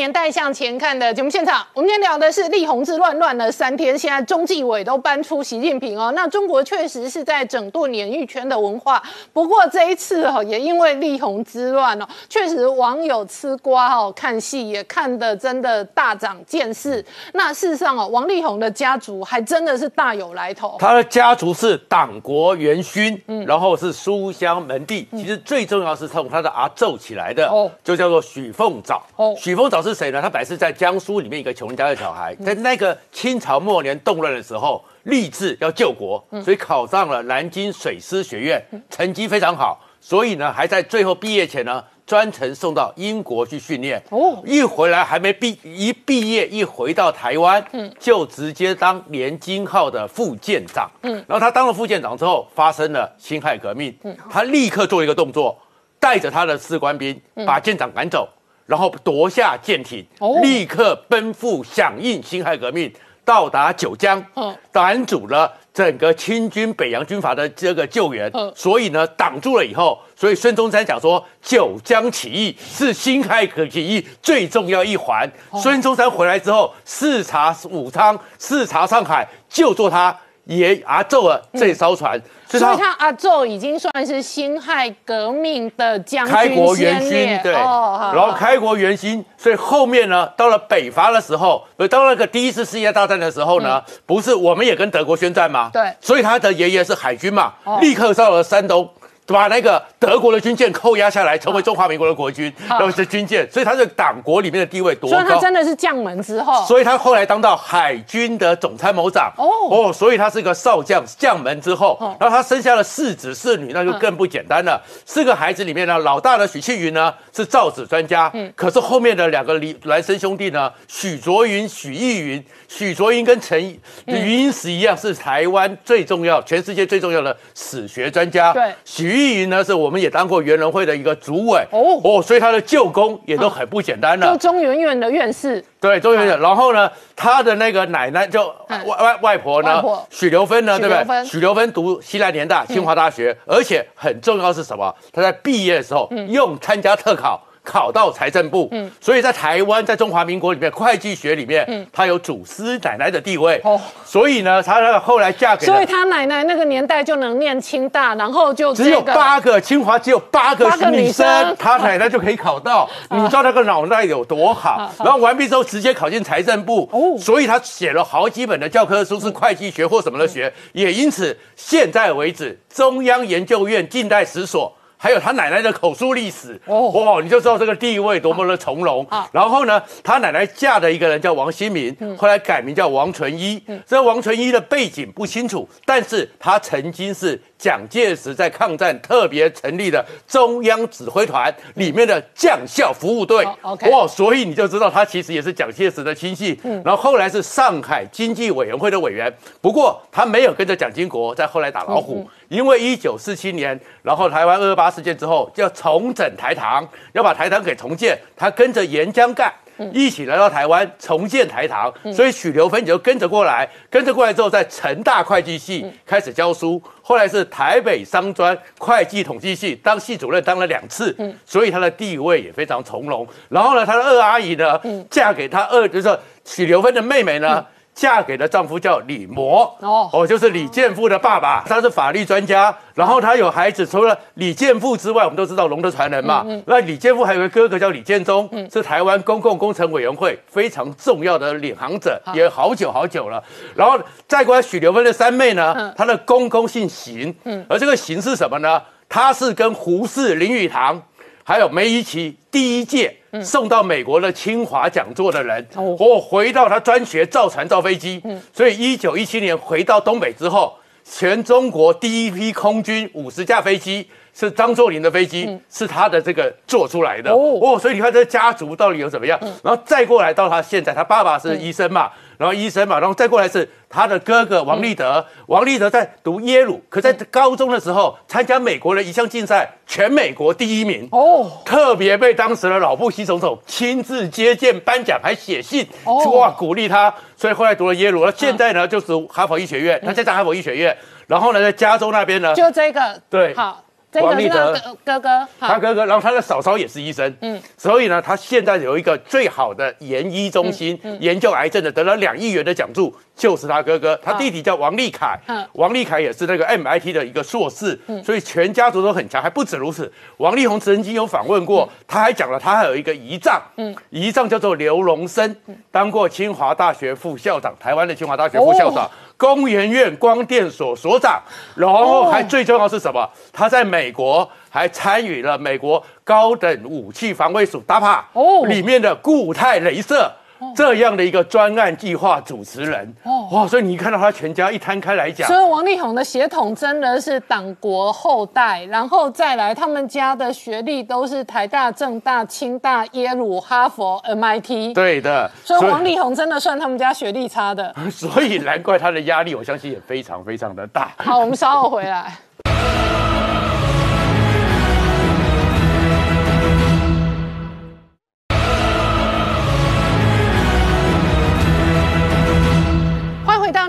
年代向前看》的节目现场，我们今天聊的是力宏之乱乱了三天，现在中纪委都搬出习近平哦。那中国确实是在整顿演艺圈的文化，不过这一次哦，也因为力宏之乱哦，确实网友吃瓜哦，看戏也看得真的大长见识。那事实上哦，王力宏的家族还真的是大有来头。他的家族是党国元勋，嗯然后是书香门第。其实最重要是从他的阿奏起来的，哦就叫做许凤藻。哦许凤藻是谁呢？他本来是在江苏里面一个穷人家的小孩，在那个清朝末年动乱的时候，立志要救国，所以考上了南京水师学院，成绩非常好，所以呢，还在最后毕业前呢。专程送到英国去训练。哦。一回来还没毕一毕业一回到台湾，嗯，就直接当连金号的副舰长，嗯，然后他当了副舰长之后，发生了辛亥革命，嗯，他立刻做一个动作，带着他的士官兵把舰长赶走，然后夺下舰艇，哦。立刻奔赴响应辛亥革命，到达九江，嗯。拦阻了。整个清军北洋军阀的这个救援。嗯，所以呢挡住了以后，所以孙中山讲说九江起义是辛亥革起义最重要一环。哦。孙中山回来之后，视察武昌，视察上海，就做他爷阿宙了这艘船，所以他阿宙已经算是辛亥革命的将军开国元勋，对，哦然后开国元勋，所以后面呢，到了北伐的时候，呃，到那个第一次世界大战的时候呢，不是我们也跟德国宣战吗？嗯对。所以他的爷爷是海军嘛，哦。立刻到了山东。把那个德国的军舰扣押下来，成为中华民国的国军，好。然后是军舰，所以他在党国里面的地位多高。所以他？真的是将门之后，所以他后来当到海军的总参谋长。哦。哦所以他是个少将将门之后，哦。然后他生下了四子四女，那就更不简单了。四个孩子里面呢，老大的许庆云呢是造纸专家，嗯。可是后面的两个李孪生兄弟呢，许卓云、许逸云，许卓云跟陈云英时一样，是台湾最重要、全世界最重要的史学专家。对。许义云呢是我们也当过元人会的一个主委哦哦，所以他的舅公也都很不简单了就。中研院的院士，对，周圆圆。然后呢，他的那个奶奶就嗯外外外婆呢，许留芬呢，对不对？许留芬读西南联大、清华大学，而且很重要是什么？他在毕业的时候嗯用参加特考。考到财政部，所以在台湾，在中华民国里面，会计学里面，他有祖师奶奶的地位。嗯哦所以呢，他那个后来嫁给了所以他奶奶那个年代就能念清大，然后就只有八个，清华只有八个八个女生，他奶奶就可以考到，你知道那个脑袋有多好？然后完毕之后直接考进财政部哦，所以他写了好几本的教科书，是会计学或什么的学，也因此现在为止，中央研究院近代史所。还有他奶奶的口述历史哦哇，你就知道这个地位多么的从容啊。然后呢，他奶奶嫁的一个人叫王新民，后来改名叫王纯一。这王纯一的背景不清楚，但是他曾经是蒋介石在抗战特别成立的中央指挥团里面的将校服务队哦。，OK 哦，所以你就知道他其实也是蒋介石的亲信。然后后来是上海经济委员会的委员，不过他没有跟着蒋经国在后来打老虎。因为一九四七年，然后台湾二二八事件之后，就要重整台糖，要把台糖给重建。他跟着沿江干一起来到台湾重建台糖，所以许留芬也就跟着过来。跟着过来之后，在成大会计系开始教书，后来是台北商专会计统计系当系主任当了两次，所以他的地位也非常从容。然后呢，他的二阿姨呢，嫁给他二就是许留芬的妹妹呢。嫁给的丈夫叫李模，哦。哦，就是李建富的爸爸，他是法律专家，然后他有孩子，除了李建富之外，我们都知道龙的传人嘛，那李建富还有个哥哥叫李建忠，是台湾公共工程委员会非常重要的领航者，也好久好久了。然后再过来许留芬的三妹呢，她的公公姓邢，而这个邢是什么呢？他是跟胡适、林语堂。还有梅贻琦第一届送到美国的清华讲座的人，哦。哦，回到他专学造船造飞机，所以一九一七年回到东北之后，全中国第一批空军五十架飞机是张作霖的飞机，是他的这个做出来的。哦。哦，所以你看这个家族到底有怎么样？然后再过来到他现在，他爸爸是医生嘛，然后医生嘛，然后再过来是他的哥哥王立德，王立德在读耶鲁，可在高中的时候参加美国的一项竞赛，全美国第一名。哦，特别被当时的老布希总统亲自接见颁奖，还写信哦。哇鼓励他，所以后来读了耶鲁，那现在呢就是哈佛医学院，他在哈佛医学院，然后呢在加州那边呢，就这个。对。好，这个是他王立德哥哥他哥哥，然后他的嫂嫂也是医生，嗯，所以呢，他现在有一个最好的研医中心，研究癌症的，得了两亿元的奖助，就是他哥哥，他弟弟叫王立凯嗯，王立凯也是那个 MIT 的一个硕士，所以全家族都很强，还不止如此，王力宏曾经有访问过，他还讲了，他还有一个姨丈，嗯，姨丈叫做刘荣生，当过清华大学副校长，台湾的清华大学副校长。工研院光电所所长，然后还最重要是什么？他在美国还参与了美国高等武器防卫署 DAPA 哦里面的固态镭射。这样的一个专案计划主持人哦哇，所以你看到他全家一摊开来讲所，以王力宏的血统真的是党国后代，然后再来他们家的学历都是台大、政大、清大、耶鲁、哈佛、MIT，对的，所以王力宏真的算他们家学历差的。所以难怪他的压力，我相信也非常非常的大。好，我们稍后回来。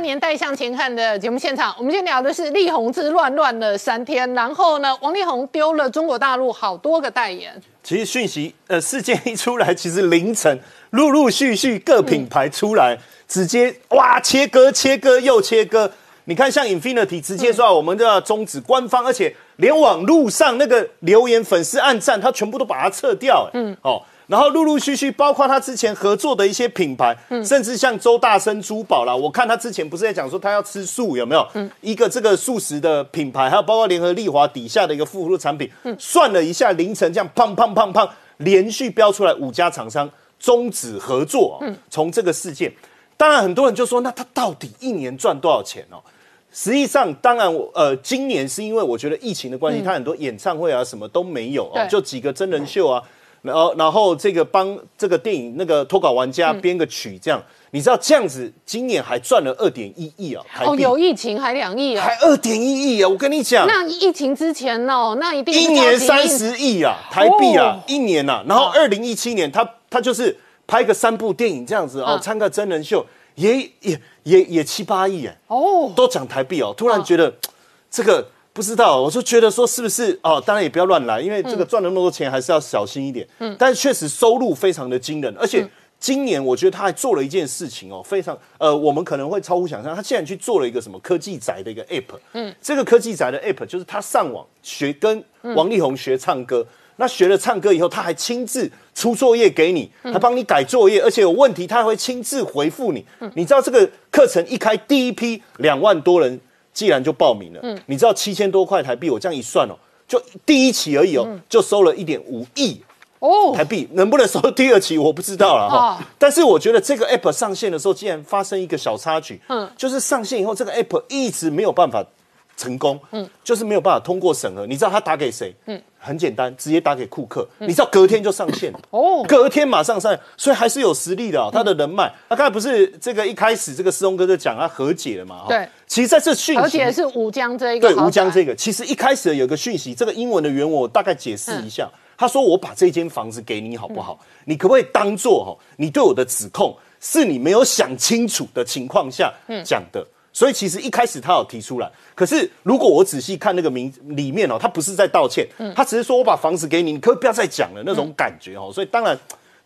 年代向前》。看的节目现场，我们今天聊的是力宏之乱乱了三天，然后呢，王力宏丢了中国大陆好多个代言，其实讯息呃事件一出来，其实凌晨陆陆续续各品牌出来，直接哇切割切割又切割。你看像 Infinity 直接说我们都要终止官方，而且连网路上那个留言粉丝暗赞，他全部都把它撤掉。嗯哦。然后陆陆续续，包括他之前合作的一些品牌，甚至像周大生珠宝啦，我看他之前不是在讲说他要吃素，有没有？一个这个素食的品牌，还有包括联合利华底下的一个附属产品，算了一下，凌晨这样胖胖胖胖，连续标出来五家厂商终止合作。从这个事件，当然很多人就说，那他到底一年赚多少钱哦？实际上，当然我呃，今年是因为我觉得疫情的关系，他很多演唱会啊什么都没有哦，就几个真人秀啊。然后，然后这个帮这个电影那个脱稿玩家编个曲，这样你知道这样子，今年还赚了二点一亿啊！哦，有疫情还两亿啊，还二点一亿啊！我跟你讲，那疫情之前哦，那一定一年三十亿啊，台币啊，一年呐。然后二零一七年，他他就是拍个三部电影这样子哦，参个真人秀，也也也也七八亿哎，哦，都讲台币哦。突然觉得这个。不知道，我就觉得说是不是哦？当然也不要乱来，因为这个赚了那么多钱，还是要小心一点。嗯，但是确实收入非常的惊人，而且今年我觉得他还做了一件事情哦，非常呃，我们可能会超乎想象，他竟然去做了一个什么科技宅的一个 app。嗯，这个科技宅的 app 就是他上网学跟王力宏学唱歌，那学了唱歌以后，他还亲自出作业给你，还帮你改作业，而且有问题他还会亲自回复你。你知道这个课程一开第一批两万多人。既然就报名了，嗯，你知道七千多块台币，我这样一算哦，就第一期而已哦，就收了一点五亿哦。台币，能不能收第二期我不知道了哈。但是我觉得这个 app 上线的时候，竟然发生一个小插曲，嗯，就是上线以后这个 app 一直没有办法成功，嗯，就是没有办法通过审核。你知道他打给谁？嗯。很简单，直接打给库克，你知道隔天就上线 哦，隔天马上上，所以还是有实力的哦。他的人脉，他刚才不是这个一开始这个施东哥就讲他和解了嘛？对，其实在这讯息，而且是吴江这一个，对吴江这个，其实一开始有个讯息，这个英文的原文我大概解释一下。他说：“我把这间房子给你好不好？你可不可以当做哈，你对我的指控是你没有想清楚的情况下讲的？”所以其实一开始他有提出来，可是如果我仔细看那个名里面哦，他不是在道歉，他只是说我把房子给你，你可以不要再讲了那种感觉哦。所以当然，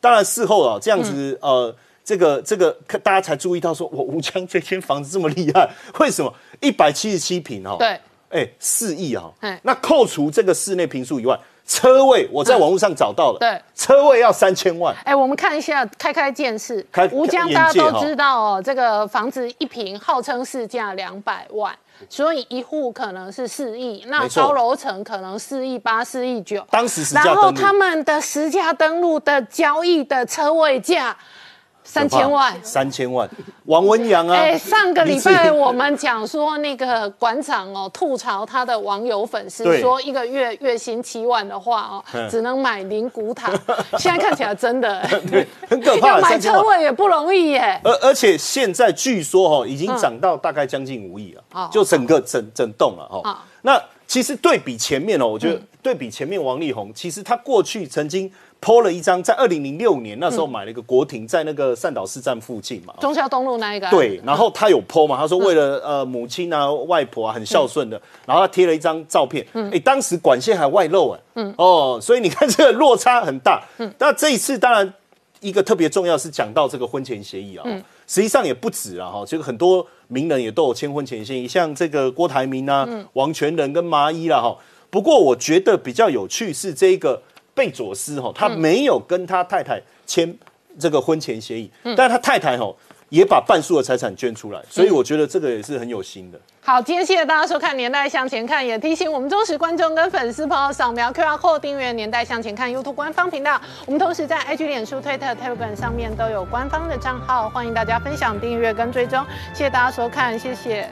当然事后啊这样子呃，这个这个大家才注意到说，我吴江这间房子这么厉害，为什么一百七十七平哦？对，哎，四亿啊，那扣除这个室内平数以外。车位我在网络上找到了，对，车位要三千万。哎，我们看一下，开开见识。吴江大家都知道哦，这个房子一平号称市价两百万，所以一户可能是四亿，那高楼层可能四亿八、四亿九。当时然后他们的实价登录的交易的车位价。三千万，三千万，王文洋啊！哎，上个礼拜我们讲说那个馆长哦，吐槽他的网友粉丝说，一个月月薪七万的话哦，只能买灵骨塔。现在看起来真的，对，很可怕。要买车位也不容易耶。而而且现在据说哈，已经涨到大概将近五亿了，就整个整整栋了哈。那其实对比前面哦，我觉得对比前面王力宏，其实他过去曾经。抛了一张，在二零零六年那时候买了一个国庭，在那个善导市站附近嘛，中孝东路那一个。对，然后他有抛嘛，他说为了呃母亲啊、外婆啊很孝顺的，然后他贴了一张照片，哎，当时管线还外露哎，嗯，哦，所以你看这个落差很大。嗯，那这一次当然一个特别重要是讲到这个婚前协议啊，实际上也不止啊哈，这个很多名人也都有签婚前协议，像这个郭台铭啊、王全仁跟麻衣啦哈。不过我觉得比较有趣是这个。贝佐斯哈，他没有跟他太太签这个婚前协议，但是他太太哈也把半数的财产捐出来，所以我觉得这个也是很有心的。好，今天谢谢大家收看《年代向前看》，也提醒我们忠实观众跟粉丝朋友扫描 QR Code 订阅《年代向前看》YouTube 官方频道。我们同时在 IG、脸书、Twitter、Telegram 上面都有官方的账号，欢迎大家分享、订阅跟追踪。谢谢大家收看，谢谢。